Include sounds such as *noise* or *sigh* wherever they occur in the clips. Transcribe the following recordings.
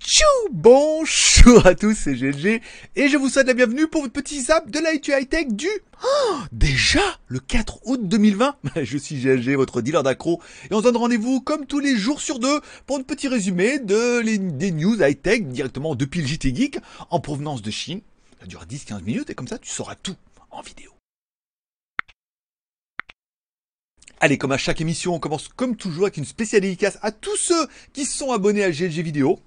Tchou Bonjour à tous, c'est GLG et je vous souhaite la bienvenue pour votre petit zap de l'IT High Tech du... Oh, déjà le 4 août 2020 *laughs* Je suis GLG, votre dealer d'accro et on se donne rendez-vous comme tous les jours sur deux pour un petit résumé des news high tech directement depuis le JT Geek en provenance de Chine. Ça dure 10-15 minutes et comme ça tu sauras tout en vidéo. Allez, comme à chaque émission, on commence comme toujours avec une spéciale dédicace à tous ceux qui sont abonnés à GLG Vidéo.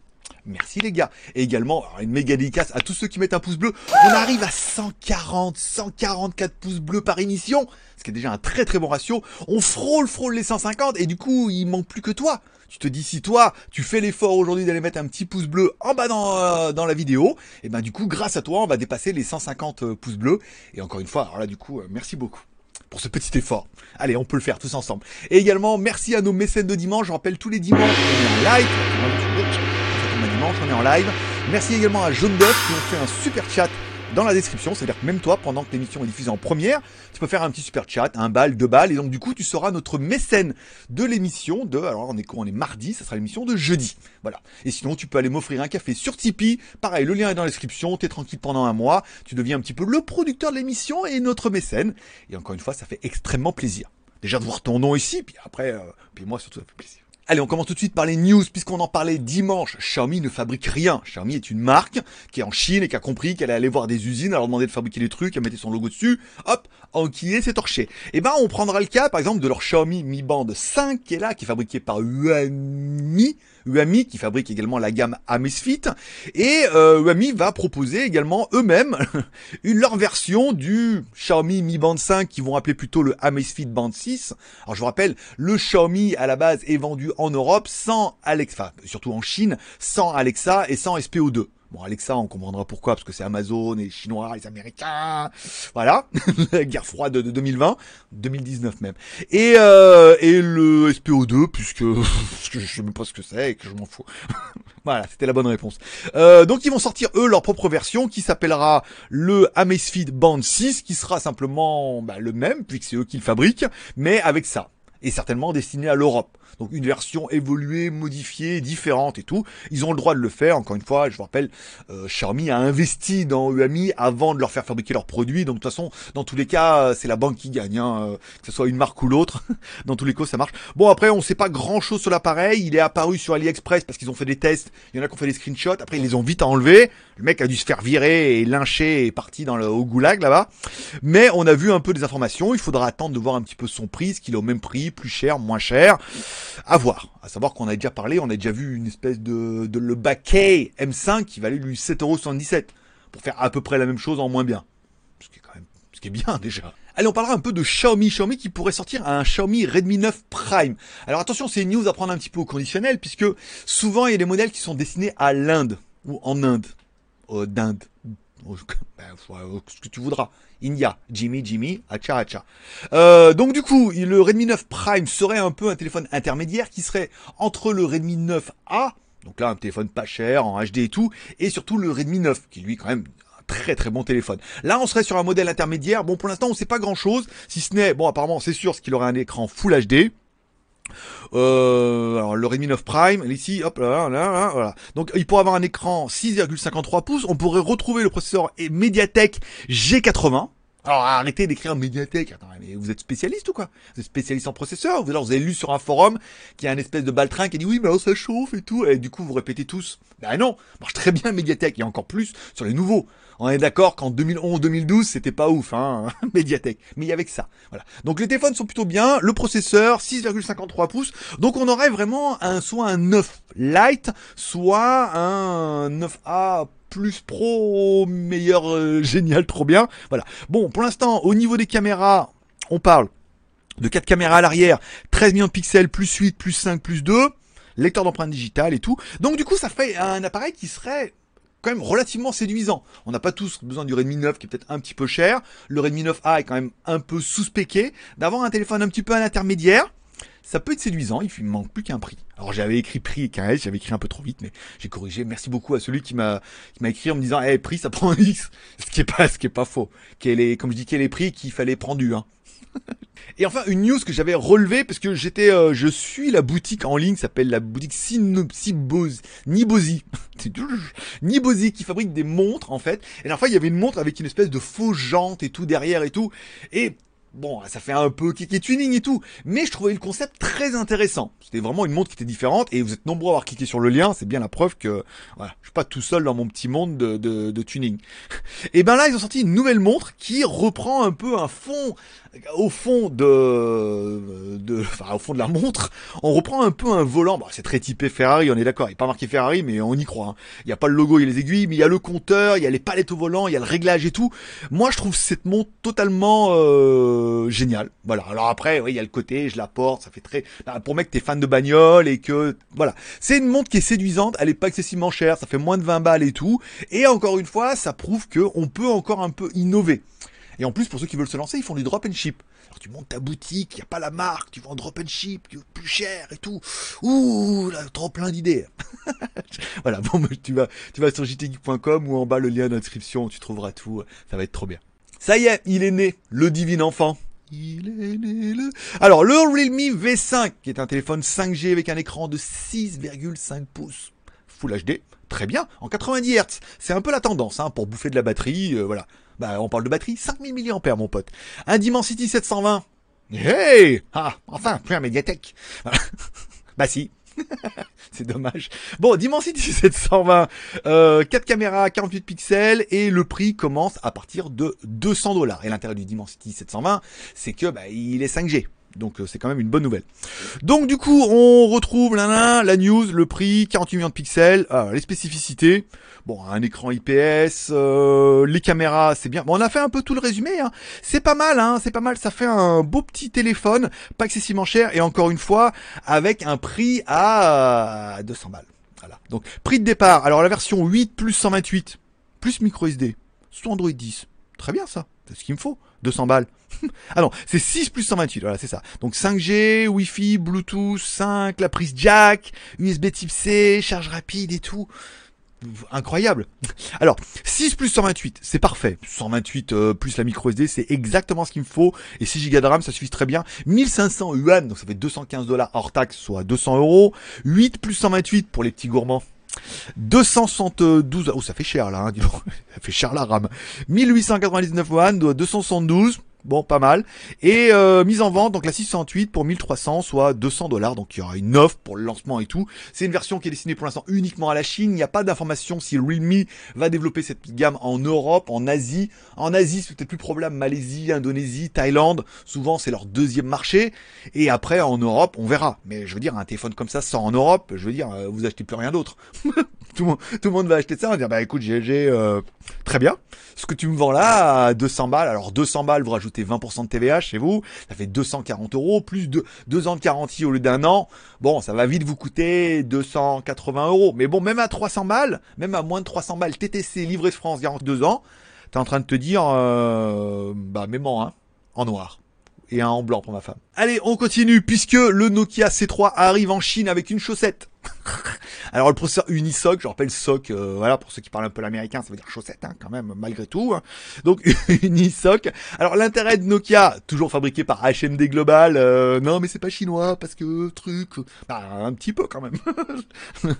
Merci les gars. Et également, une méga dédicace à tous ceux qui mettent un pouce bleu. On arrive à 140, 144 pouces bleus par émission. Ce qui est déjà un très très bon ratio. On frôle, frôle les 150 et du coup, il manque plus que toi. Tu te dis si toi, tu fais l'effort aujourd'hui d'aller mettre un petit pouce bleu en bas dans, euh, la vidéo, et ben du coup, grâce à toi, on va dépasser les 150 euh, pouces bleus. Et encore une fois, alors là du coup, euh, merci beaucoup pour ce petit effort. Allez, on peut le faire tous ensemble. Et également, merci à nos mécènes de dimanche. Je rappelle tous les dimanches, on est en live. on est en live. Merci également à Jaune Duff qui ont fait un super chat dans la description. C'est-à-dire que même toi, pendant que l'émission est diffusée en première, tu peux faire un petit super chat, un bal, deux balles. Et donc, du coup, tu seras notre mécène de l'émission de, alors on est quoi On est mardi, ça sera l'émission de jeudi. Voilà. Et sinon, tu peux aller m'offrir un café sur Tipeee. Pareil, le lien est dans la description. T'es tranquille pendant un mois. Tu deviens un petit peu le producteur de l'émission et notre mécène. Et encore une fois, ça fait extrêmement plaisir. Déjà de voir ton nom ici, puis après, euh, puis moi surtout, ça fait plaisir. Allez, on commence tout de suite par les news, puisqu'on en parlait dimanche. Xiaomi ne fabrique rien. Xiaomi est une marque qui est en Chine et qui a compris qu'elle allait aller voir des usines, à leur demander de fabriquer des trucs, à mettre son logo dessus. Hop, enquillé, c'est torché. Et ben, on prendra le cas, par exemple, de leur Xiaomi Mi Band 5, qui est là, qui est fabriqué par Huami. Huami, qui fabrique également la gamme Amazfit. Et euh, Huami va proposer également eux-mêmes *laughs* une leur version du Xiaomi Mi Band 5, qui vont appeler plutôt le Amazfit Band 6. Alors, je vous rappelle, le Xiaomi, à la base, est vendu en Europe sans Alexa, surtout en Chine, sans Alexa et sans SPO2. Bon, Alexa, on comprendra pourquoi, parce que c'est Amazon, les Chinois, les Américains, voilà, *laughs* la guerre froide de 2020, 2019 même. Et, euh, et le SPO2, puisque, *laughs* que je sais même pas ce que c'est et que je m'en fous. *laughs* voilà, c'était la bonne réponse. Euh, donc ils vont sortir eux leur propre version qui s'appellera le Amazfit Band 6, qui sera simplement bah, le même, puisque c'est eux qui le fabriquent, mais avec ça et certainement destiné à l'Europe. Donc une version évoluée, modifiée, différente et tout. Ils ont le droit de le faire. Encore une fois, je vous rappelle, euh, a investi dans UAMI avant de leur faire fabriquer leurs produits. Donc de toute façon, dans tous les cas, c'est la banque qui gagne, hein, euh, que ce soit une marque ou l'autre. *laughs* dans tous les cas, ça marche. Bon après, on sait pas grand chose sur l'appareil. Il est apparu sur AliExpress parce qu'ils ont fait des tests. Il y en a qui ont fait des screenshots. Après, ils les ont vite enlevés. Le mec a dû se faire virer et lyncher et parti dans le au goulag là-bas. Mais on a vu un peu des informations. Il faudra attendre de voir un petit peu son prix, ce qu'il est au même prix, plus cher, moins cher. À voir. À savoir qu'on a déjà parlé, on a déjà vu une espèce de, le Bakay M5 qui valait lui 7,77€ pour faire à peu près la même chose en moins bien. Ce qui est quand même, ce qui est bien déjà. Allez, on parlera un peu de Xiaomi. Xiaomi qui pourrait sortir un Xiaomi Redmi 9 Prime. Alors attention, c'est une news à prendre un petit peu au conditionnel puisque souvent il y a des modèles qui sont destinés à l'Inde ou en Inde. Euh, D'Inde. Ben, *laughs* ce que tu voudras. India, Jimmy, Jimmy, Hacha, Hacha. Euh, donc du coup, le Redmi 9 Prime serait un peu un téléphone intermédiaire qui serait entre le Redmi 9A, donc là un téléphone pas cher, en HD et tout, et surtout le Redmi 9, qui lui quand même un très très bon téléphone. Là, on serait sur un modèle intermédiaire. Bon, pour l'instant, on sait pas grand chose, si ce n'est, bon, apparemment, c'est sûr, ce qu'il aurait un écran Full HD. Euh, alors le Redmi 9 Prime, ici, hop là, là, là, voilà. Donc il pourrait avoir un écran 6,53 pouces. On pourrait retrouver le processeur Mediatek G80. Alors arrêtez d'écrire Mediatek. Attends, mais vous êtes spécialiste ou quoi? Vous êtes spécialiste en processeur? Vous, avez lu sur un forum qu'il y a un espèce de baltrin qui dit oui, mais alors ça chauffe et tout. Et du coup, vous répétez tous. Ben non, marche très bien y a encore plus sur les nouveaux. On est d'accord qu'en 2011-2012, c'était pas ouf, hein, *laughs* Mediatek. Mais il y avait que ça. Voilà. Donc les téléphones sont plutôt bien. Le processeur, 6,53 pouces. Donc on aurait vraiment un, soit un 9 Lite, soit un 9A plus pro, meilleur, euh, génial, trop bien. Voilà. Bon, pour l'instant, au niveau des caméras, on parle de 4 caméras à l'arrière, 13 millions de pixels, plus 8, plus 5, plus 2, lecteur d'empreintes digitales et tout. Donc du coup, ça fait un appareil qui serait quand même relativement séduisant. On n'a pas tous besoin du Redmi 9 qui est peut-être un petit peu cher. Le Redmi 9A est quand même un peu sous-spéqué. D'avoir un téléphone un petit peu à l'intermédiaire, ça peut être séduisant, il ne manque plus qu'un prix. Alors j'avais écrit prix et qu'un S, j'avais écrit un peu trop vite, mais j'ai corrigé. Merci beaucoup à celui qui m'a qui m'a écrit en me disant, eh prix ça prend un X, *laughs* ce qui est pas ce qui est pas faux. Quel est, comme je dis, quel est prix qu'il fallait prendre du *laughs* 1. Et enfin, une news que j'avais relevée parce que j'étais, euh, je suis la boutique en ligne, s'appelle la boutique Sinopsiboz, Nibozi, *laughs* Nibozi qui fabrique des montres en fait. Et la fois, il y avait une montre avec une espèce de faux jante et tout derrière et tout. Et Bon, ça fait un peu cliquer tuning et tout, mais je trouvais le concept très intéressant. C'était vraiment une montre qui était différente et vous êtes nombreux à avoir cliqué sur le lien, c'est bien la preuve que voilà, je suis pas tout seul dans mon petit monde de, de, de tuning. *laughs* et ben là, ils ont sorti une nouvelle montre qui reprend un peu un fond au fond de, enfin, au fond de la montre, on reprend un peu un volant. Bon, c'est très typé Ferrari, on est d'accord. Il n'est pas marqué Ferrari, mais on y croit. Hein. Il n'y a pas le logo, il y a les aiguilles, mais il y a le compteur, il y a les palettes au volant, il y a le réglage et tout. Moi, je trouve cette montre totalement euh, géniale. Voilà. Alors après, oui, il y a le côté, je la porte, ça fait très. Bah, pour mec, t'es fan de bagnole et que voilà, c'est une montre qui est séduisante. Elle est pas excessivement chère, ça fait moins de 20 balles et tout. Et encore une fois, ça prouve que on peut encore un peu innover. Et en plus, pour ceux qui veulent se lancer, ils font du drop and ship. Alors tu montes ta boutique, il n'y a pas la marque, tu vends drop and ship, tu veux plus cher et tout. Ouh, là, trop plein d'idées. *laughs* voilà, bon, tu vas, tu vas sur jtgeek.com ou en bas le lien d'inscription, tu trouveras tout. Ça va être trop bien. Ça y est, il est né, le divin enfant. Il est né le... Alors, le Realme V5, qui est un téléphone 5G avec un écran de 6,5 pouces. Full HD, très bien, en 90 Hz. C'est un peu la tendance, hein, pour bouffer de la batterie, euh, voilà. Bah, on parle de batterie, 5000 mAh, mon pote. Un Dimensity 720. Hey! Ah, enfin, plus un Mediatek. bah si. *laughs* c'est dommage. Bon, Dimensity 720, euh, 4 caméras, 48 pixels, et le prix commence à partir de 200 dollars. Et l'intérêt du Dimensity 720, c'est que bah, il est 5G. Donc euh, c'est quand même une bonne nouvelle. Donc du coup, on retrouve la, news, le prix, 48 millions de pixels, euh, les spécificités. Bon, un écran IPS, euh, les caméras, c'est bien. Bon, on a fait un peu tout le résumé. Hein. C'est pas mal, hein. C'est pas mal. Ça fait un beau petit téléphone, pas excessivement cher, et encore une fois, avec un prix à 200 balles. Voilà. Donc prix de départ. Alors la version 8 plus 128 plus micro SD sous Android 10. Très bien ça. C'est ce qu'il me faut. 200 balles. Ah non, c'est 6 plus 128, voilà, c'est ça. Donc 5G, Wi-Fi, Bluetooth, 5, la prise jack, USB type C, charge rapide et tout. Incroyable. Alors, 6 plus 128, c'est parfait. 128 euh, plus la micro SD, c'est exactement ce qu'il me faut. Et 6 Go de RAM, ça suffit très bien. 1500 yuan, donc ça fait 215 dollars hors taxe, soit 200 euros. 8 plus 128 pour les petits gourmands. 272, oh ça fait cher là, hein, *laughs* ça fait cher la RAM. 1899 yuan, 272, Bon, pas mal. Et euh, mise en vente, donc la 608 pour 1300, soit 200 dollars. Donc il y aura une offre pour le lancement et tout. C'est une version qui est destinée pour l'instant uniquement à la Chine. Il n'y a pas d'information si Realme va développer cette gamme en Europe, en Asie. En Asie, c'est peut-être plus probable. Malaisie, Indonésie, Thaïlande. Souvent, c'est leur deuxième marché. Et après, en Europe, on verra. Mais je veux dire, un téléphone comme ça sort en Europe, je veux dire, euh, vous achetez plus rien d'autre. *laughs* tout, le monde, va acheter ça. On va dire, bah écoute, GG, euh, très bien. Ce que tu me vends là à 200 balles. Alors 200 balles, vous rajoutez 20% de TVA chez vous, ça fait 240 euros, plus de deux ans de garantie au lieu d'un an. Bon, ça va vite vous coûter 280 euros. Mais bon, même à 300 balles, même à moins de 300 balles, TTC, livré de France, garantie 2 ans, t'es en train de te dire, euh, bah, mément, hein, en noir et un en blanc pour ma femme. Allez, on continue puisque le Nokia C3 arrive en Chine avec une chaussette. *laughs* Alors le processeur Unisoc, je rappelle SOC, euh, voilà pour ceux qui parlent un peu l'américain, ça veut dire chaussette hein, quand même malgré tout. Hein. Donc *laughs* Unisoc. Alors l'intérêt de Nokia, toujours fabriqué par HMD Global, euh, non mais c'est pas chinois parce que truc, bah, un petit peu quand même. *laughs*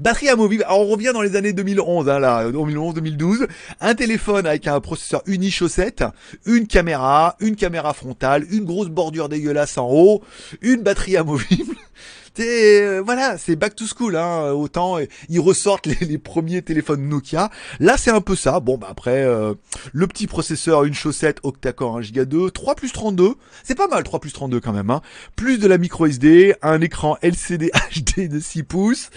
Batterie amovible. Alors on revient dans les années 2011 hein, là, 2011-2012. Un téléphone avec un processeur uni chaussette, une caméra, une caméra frontale, une grosse bordure dégueulasse en haut, une batterie amovible. Euh, voilà, c'est back to school. Hein, autant euh, ils ressortent *laughs* les, premiers téléphones Nokia. Là, c'est un peu ça. Bon, bah après, euh, le petit processeur, une chaussette octa-core 1 Go 2, 3 plus 32. C'est pas mal, 3 plus 32 quand même. Hein. Plus de la micro SD, un écran LCD HD *laughs* de 6 pouces.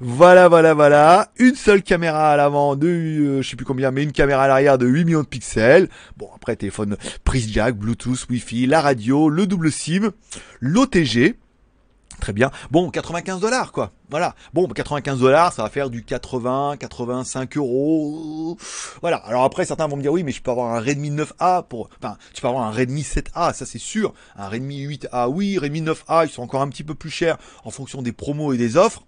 Voilà, voilà, voilà. Une seule caméra à l'avant de, je sais plus combien, mais une caméra à l'arrière de 8 millions de pixels. Bon, après, téléphone prise jack, Bluetooth, Wi-Fi, la radio, le double SIM, l'OTG. Très bien. Bon, 95 dollars, quoi. Voilà. Bon, 95 dollars, ça va faire du 80, 85 euros. Voilà. Alors après, certains vont me dire, oui, mais je peux avoir un Redmi 9A pour, enfin, tu peux avoir un Redmi 7A, ça c'est sûr. Un Redmi 8A, oui. Redmi 9A, ils sont encore un petit peu plus chers en fonction des promos et des offres.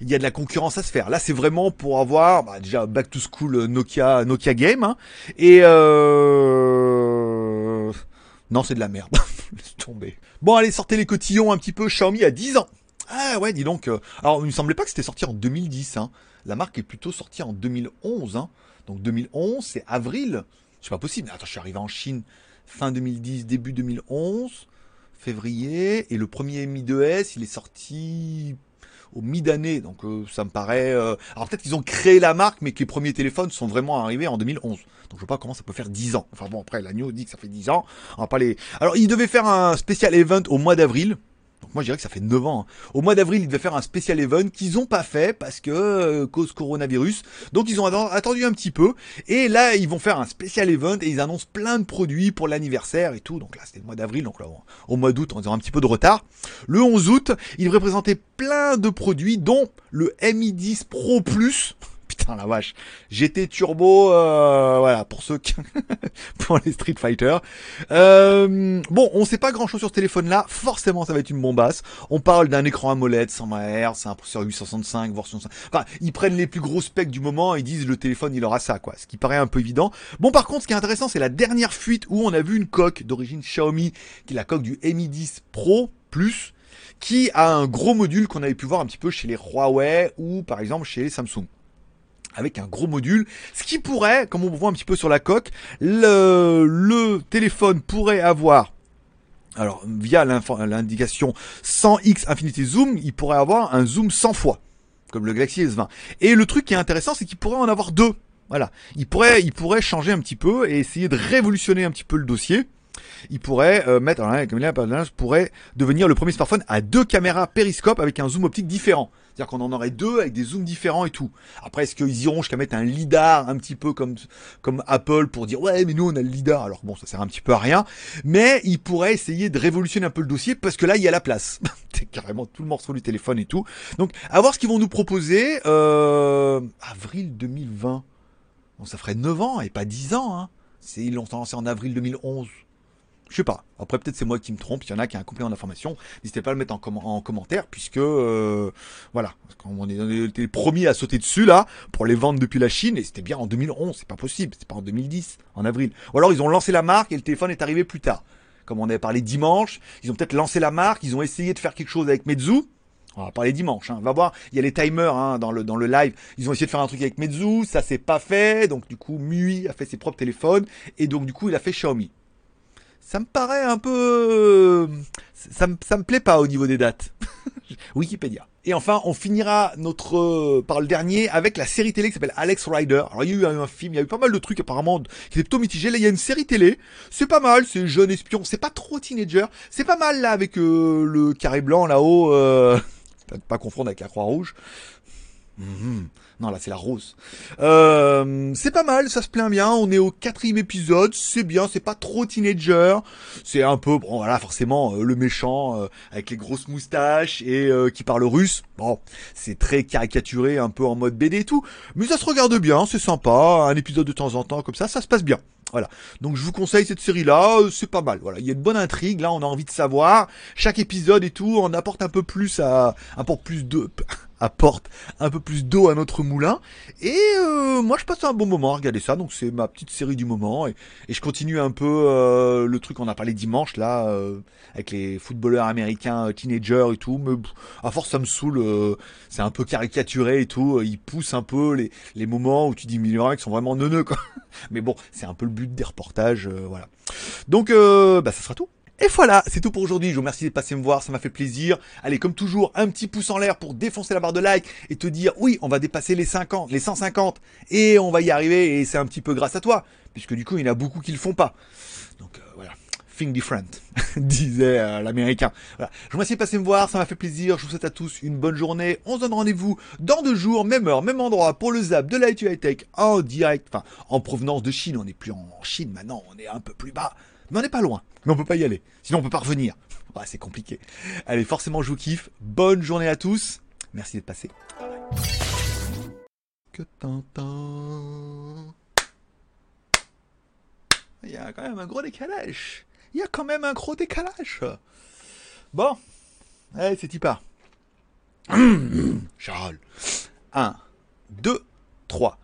Il y a de la concurrence à se faire. Là, c'est vraiment pour avoir, bah, déjà, back to school Nokia, Nokia Game, hein. et euh Non, c'est de la merde. *laughs* Laisse tomber. Bon, allez, sortez les cotillons un petit peu. Xiaomi a 10 ans. Ah ouais, dis donc. euh, alors, il me semblait pas que c'était sorti en 2010. Hein. La marque est plutôt sortie en 2011. Hein. Donc 2011, c'est avril. C'est pas possible. Attends, je suis arrivé en Chine fin 2010, début 2011, février. Et le premier Mi 2S, il est sorti au mi-d'année. Donc euh, ça me paraît... euh, Alors peut-être qu'ils ont créé la marque, mais que les premiers téléphones sont vraiment arrivés en 2011. Donc je vois pas comment ça peut faire 10 ans. Enfin bon, après, l'agneau dit que ça fait 10 ans. On va pas les... Alors, il devait faire un spécial event au mois d'avril. Donc moi je dirais que ça fait 9 ans. hein. Au mois d'avril, ils devaient faire un spécial event qu'ils ont pas fait parce que euh, cause coronavirus. Donc ils ont atten- attendu un petit peu et là ils vont faire un spécial event et ils annoncent plein de produits pour l'anniversaire et tout. Donc là c'était le mois d'avril, donc là au mois d'août on a un petit peu de retard. Le 11 août, ils devraient présenter plein de produits dont le Mi 10 Pro Plus. Putain la vache. GT Turbo, euh, voilà pour ceux qui *laughs* pour les Street Fighter. Euh, bon, on sait pas grand chose sur ce téléphone-là. Forcément, ça va être une bombasse. On parle d'un écran AMOLED 120 Hz, un processeur 865, version 5. Enfin, ils prennent les plus gros specs du moment et disent le téléphone il aura ça, quoi. Ce qui paraît un peu évident. Bon, par contre, ce qui est intéressant, c'est la dernière fuite où on a vu une coque d'origine Xiaomi, qui est la coque du Mi 10 Pro Plus, qui a un gros module qu'on avait pu voir un petit peu chez les Huawei ou par exemple chez les Samsung avec un gros module, ce qui pourrait, comme on voit un petit peu sur la coque, le, téléphone pourrait avoir, alors via l'indication 100x Infinity Zoom, il pourrait avoir un zoom 100 fois, comme le Galaxy S20. Et le truc qui est intéressant, c'est qu'il pourrait en avoir deux. Voilà, il pourrait, il pourrait changer un petit peu et essayer de révolutionner un petit peu le dossier. Il pourrait euh, mettre, alors, là, pourrait devenir le premier smartphone à deux caméras périscope avec un zoom optique différent. C'est-à-dire qu'on en aurait deux avec des zooms différents et tout. Après, est-ce qu'ils iront jusqu'à mettre un lidar un petit peu comme comme Apple pour dire ouais mais nous on a le lidar. Alors bon, ça sert un petit peu à rien. Mais ils pourraient essayer de révolutionner un peu le dossier parce que là il y a la place. *laughs* C'est carrément tout le morceau du téléphone et tout. Donc à voir ce qu'ils vont nous proposer. Euh, avril 2020. Bon, ça ferait 9 ans et pas 10 ans. Hein. Ils l'ont lancé en avril 2011. Je sais pas. Après, peut-être c'est moi qui me trompe. Il y en a qui a un complément d'information. N'hésitez pas à le mettre en, com- en commentaire, puisque euh, voilà, quand on est- les premiers à sauter dessus là pour les vendre depuis la Chine, et c'était bien en 2011. C'est pas possible. C'est pas en 2010, en avril. Ou alors ils ont lancé la marque et le téléphone est arrivé plus tard. Comme on avait parlé dimanche, ils ont peut-être lancé la marque. Ils ont essayé de faire quelque chose avec Meizu. On va parler dimanche. Hein. Va voir, il y a les timers hein, dans le dans le live. Ils ont essayé de faire un truc avec Meizu, ça s'est pas fait. Donc du coup, MUI a fait ses propres téléphones et donc du coup, il a fait Xiaomi ça me paraît un peu... Ça me, ça me plaît pas au niveau des dates. *laughs* Wikipédia. Et enfin, on finira notre euh, par le dernier avec la série télé qui s'appelle Alex Rider. Alors il y a eu un film, il y a eu pas mal de trucs apparemment qui étaient plutôt mitigés. Là, il y a une série télé. C'est pas mal, c'est jeune espion. C'est pas trop teenager. C'est pas mal là avec euh, le carré blanc là-haut. Euh... *laughs* Pas, confondre avec la croix Mhm. Non, là, c'est la rose. Euh, c'est pas mal, ça se plaint bien. On est au quatrième épisode, c'est bien, c'est pas trop teenager. C'est un peu, bon, voilà, forcément, euh, le méchant euh, avec les grosses moustaches et euh, qui parle russe. Bon, c'est très caricaturé, un peu en mode BD et tout. Mais ça se regarde bien, c'est sympa. Un épisode de temps en temps comme ça, ça se passe bien. Voilà. Donc je vous conseille cette série-là, euh, c'est pas mal. Voilà, il y a une bonne intrigue. Là, on a envie de savoir. Chaque épisode et tout, on apporte un peu plus à, apporte plus de, apporte un peu plus d'eau à notre moulin. Et euh, moi, je passe un bon moment à regarder ça. Donc c'est ma petite série du moment. Et, je continue un peu euh, le truc qu'on a parlé dimanche là, euh, avec les footballeurs américains, teenagers et tout. Mais à force, ça me saoule. c'est un peu caricaturé et tout. Ils poussent un peu les, les moments où tu dis, mais les sont vraiment neuneux quoi. *laughs* Mais bon, c'est un peu le but des reportages, voilà. Donc, bah, ça sera tout. Et voilà, c'est tout pour aujourd'hui. Je vous remercie de passer me voir, ça m'a fait plaisir. Allez, comme toujours, un petit pouce en l'air pour défoncer la barre de like et te dire, oui, on va dépasser les 50, les 150, et on va y arriver, et c'est un petit peu grâce à toi, puisque du coup, il y en a beaucoup qui le font pas. Donc, euh, voilà. Think different, *laughs* disait euh, l'américain. Voilà. Je vous remercie de passer me voir, ça m'a fait plaisir. Je vous souhaite à tous une bonne journée. On se donne rendez-vous dans deux jours, même heure, même endroit, pour le zap de l'IT High Tech en direct, enfin, en provenance de Chine. On n'est plus en Chine maintenant, on est un peu plus bas. Mais on n'est pas loin. Mais on peut pas y aller. Sinon, on peut pas revenir. *laughs* C'est compliqué. Allez, forcément, je vous kiffe. Bonne journée à tous. Merci d'être passé. Que. Il y a quand même un gros décalage. Il y a quand même un gros décalage. Bon. Allez, c'est part. *clears throat* Charles. 1, 2, 3.